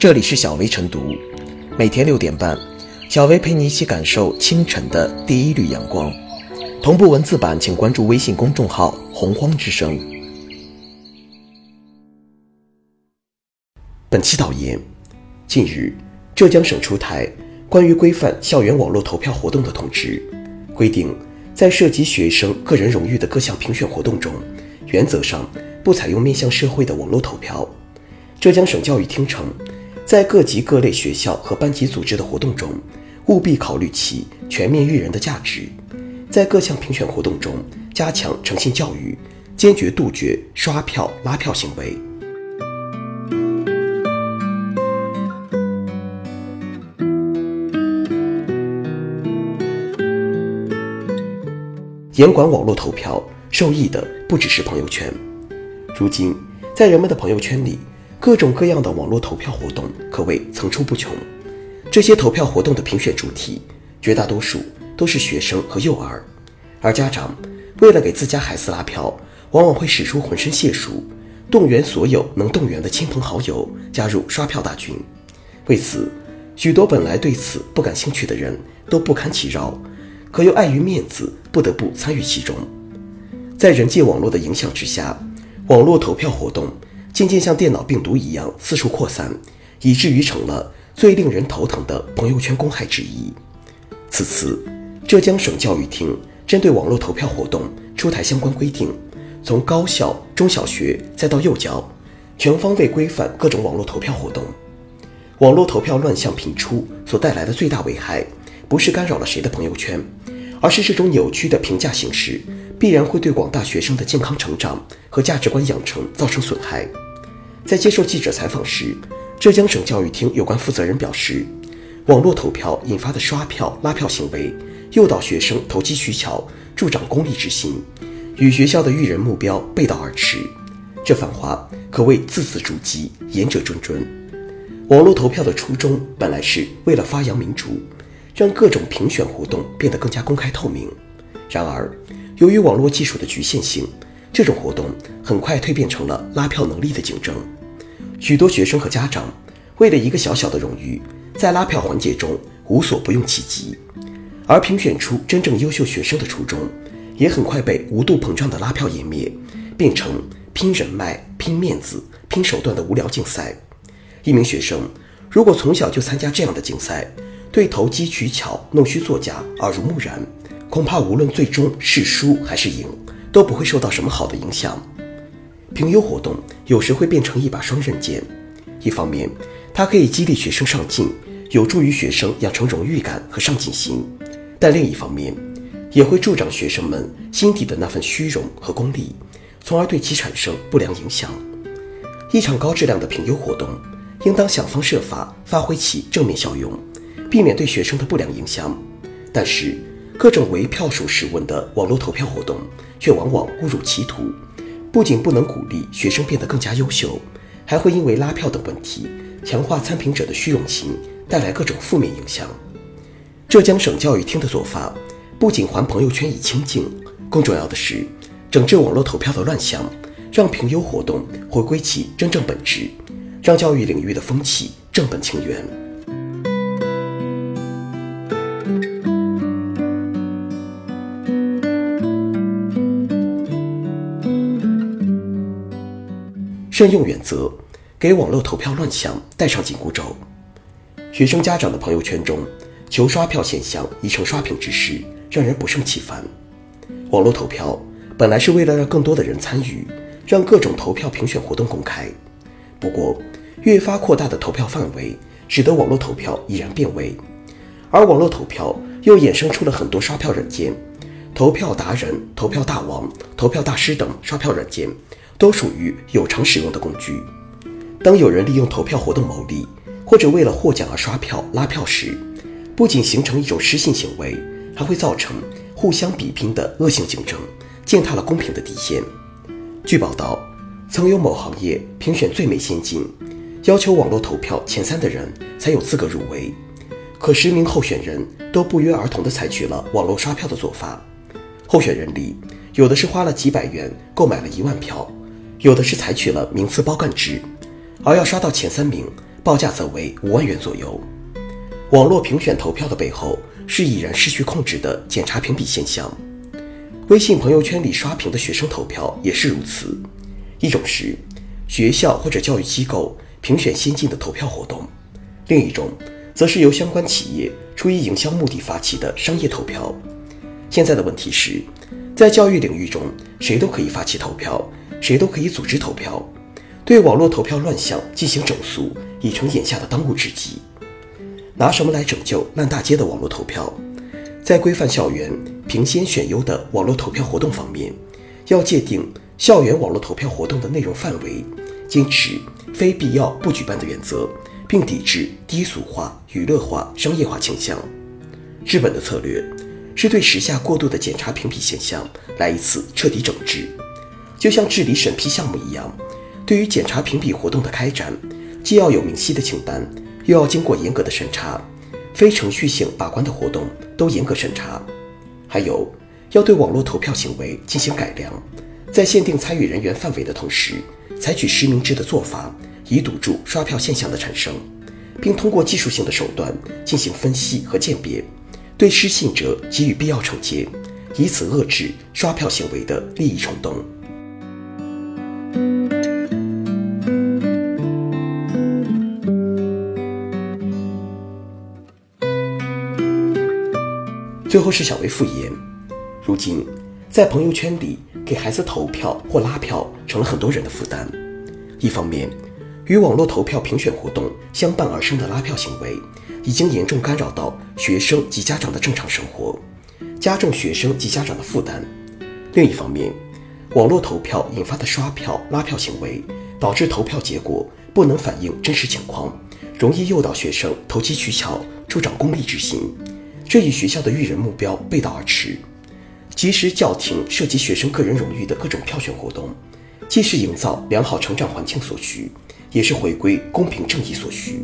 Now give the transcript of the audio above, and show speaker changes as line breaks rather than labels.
这里是小薇晨读，每天六点半，小薇陪你一起感受清晨的第一缕阳光。同步文字版，请关注微信公众号“洪荒之声”。本期导言：近日，浙江省出台关于规范校园网络投票活动的通知，规定在涉及学生个人荣誉的各项评选活动中，原则上不采用面向社会的网络投票。浙江省教育厅称。在各级各类学校和班级组织的活动中，务必考虑其全面育人的价值。在各项评选活动中，加强诚信教育，坚决杜绝刷票拉票行为。严管网络投票，受益的不只是朋友圈。如今，在人们的朋友圈里，各种各样的网络投票活动可谓层出不穷，这些投票活动的评选主体，绝大多数都是学生和幼儿，而家长为了给自家孩子拉票，往往会使出浑身解数，动员所有能动员的亲朋好友加入刷票大军。为此，许多本来对此不感兴趣的人都不堪其扰，可又碍于面子，不得不参与其中。在人际网络的影响之下，网络投票活动。渐渐像电脑病毒一样四处扩散，以至于成了最令人头疼的朋友圈公害之一。此次，浙江省教育厅针对网络投票活动出台相关规定，从高校、中小学再到幼教，全方位规范各种网络投票活动。网络投票乱象频出所带来的最大危害，不是干扰了谁的朋友圈，而是这种扭曲的评价形式。必然会对广大学生的健康成长和价值观养成造成损害。在接受记者采访时，浙江省教育厅有关负责人表示，网络投票引发的刷票拉票行为，诱导学生投机取巧，助长功利之心，与学校的育人目标背道而驰。这番话可谓字字珠玑，言者谆谆。网络投票的初衷本来是为了发扬民主，让各种评选活动变得更加公开透明。然而，由于网络技术的局限性，这种活动很快蜕变成了拉票能力的竞争。许多学生和家长为了一个小小的荣誉，在拉票环节中无所不用其极，而评选出真正优秀学生的初衷，也很快被无度膨胀的拉票湮灭，变成拼人脉、拼面子、拼手段的无聊竞赛。一名学生如果从小就参加这样的竞赛，对投机取巧、弄虚作假耳濡目染。恐怕无论最终是输还是赢，都不会受到什么好的影响。评优活动有时会变成一把双刃剑，一方面它可以激励学生上进，有助于学生养成荣誉感和上进心；但另一方面也会助长学生们心底的那份虚荣和功利，从而对其产生不良影响。一场高质量的评优活动，应当想方设法发挥其正面效用，避免对学生的不良影响。但是，各种唯票数实问的网络投票活动，却往往误入歧途，不仅不能鼓励学生变得更加优秀，还会因为拉票等问题，强化参评者的虚荣心，带来各种负面影响。浙江省教育厅的做法，不仅还朋友圈以清净，更重要的是整治网络投票的乱象，让评优活动回归其真正本质，让教育领域的风气正本清源。慎用原则，给网络投票乱象戴上紧箍咒。学生家长的朋友圈中，求刷票现象已成刷屏之势，让人不胜其烦。网络投票本来是为了让更多的人参与，让各种投票评选活动公开。不过，越发扩大的投票范围，使得网络投票已然变味。而网络投票又衍生出了很多刷票软件，投票达人、投票大王、投票大师等刷票软件。都属于有偿使用的工具。当有人利用投票活动牟利，或者为了获奖而刷票拉票时，不仅形成一种失信行为，还会造成互相比拼的恶性竞争，践踏了公平的底线。据报道，曾有某行业评选最美先进，要求网络投票前三的人才有资格入围，可十名候选人都不约而同地采取了网络刷票的做法。候选人里，有的是花了几百元购买了一万票。有的是采取了名次包干制，而要刷到前三名，报价则为五万元左右。网络评选投票的背后是已然失去控制的检查评比现象。微信朋友圈里刷屏的学生投票也是如此。一种是学校或者教育机构评选先进的投票活动，另一种则是由相关企业出于营销目的发起的商业投票。现在的问题是，在教育领域中，谁都可以发起投票，谁都可以组织投票，对网络投票乱象进行整肃，已成眼下的当务之急。拿什么来拯救烂大街的网络投票？在规范校园评先选优的网络投票活动方面，要界定。校园网络投票活动的内容范围，坚持非必要不举办的原则，并抵制低俗化、娱乐化、商业化倾向。日本的策略是对时下过度的检查评比现象来一次彻底整治，就像治理审批项目一样，对于检查评比活动的开展，既要有明晰的清单，又要经过严格的审查，非程序性把关的活动都严格审查，还有要对网络投票行为进行改良。在限定参与人员范围的同时，采取实名制的做法，以堵住刷票现象的产生，并通过技术性的手段进行分析和鉴别，对失信者给予必要惩戒，以此遏制刷票行为的利益冲动。最后是小微复言，如今。在朋友圈里给孩子投票或拉票成了很多人的负担。一方面，与网络投票评选活动相伴而生的拉票行为，已经严重干扰到学生及家长的正常生活，加重学生及家长的负担；另一方面，网络投票引发的刷票、拉票行为，导致投票结果不能反映真实情况，容易诱导学生投机取巧、助长功利之心，这一学校的育人目标背道而驰。及时叫停涉及学生个人荣誉的各种票选活动，既是营造良好成长环境所需，也是回归公平正义所需。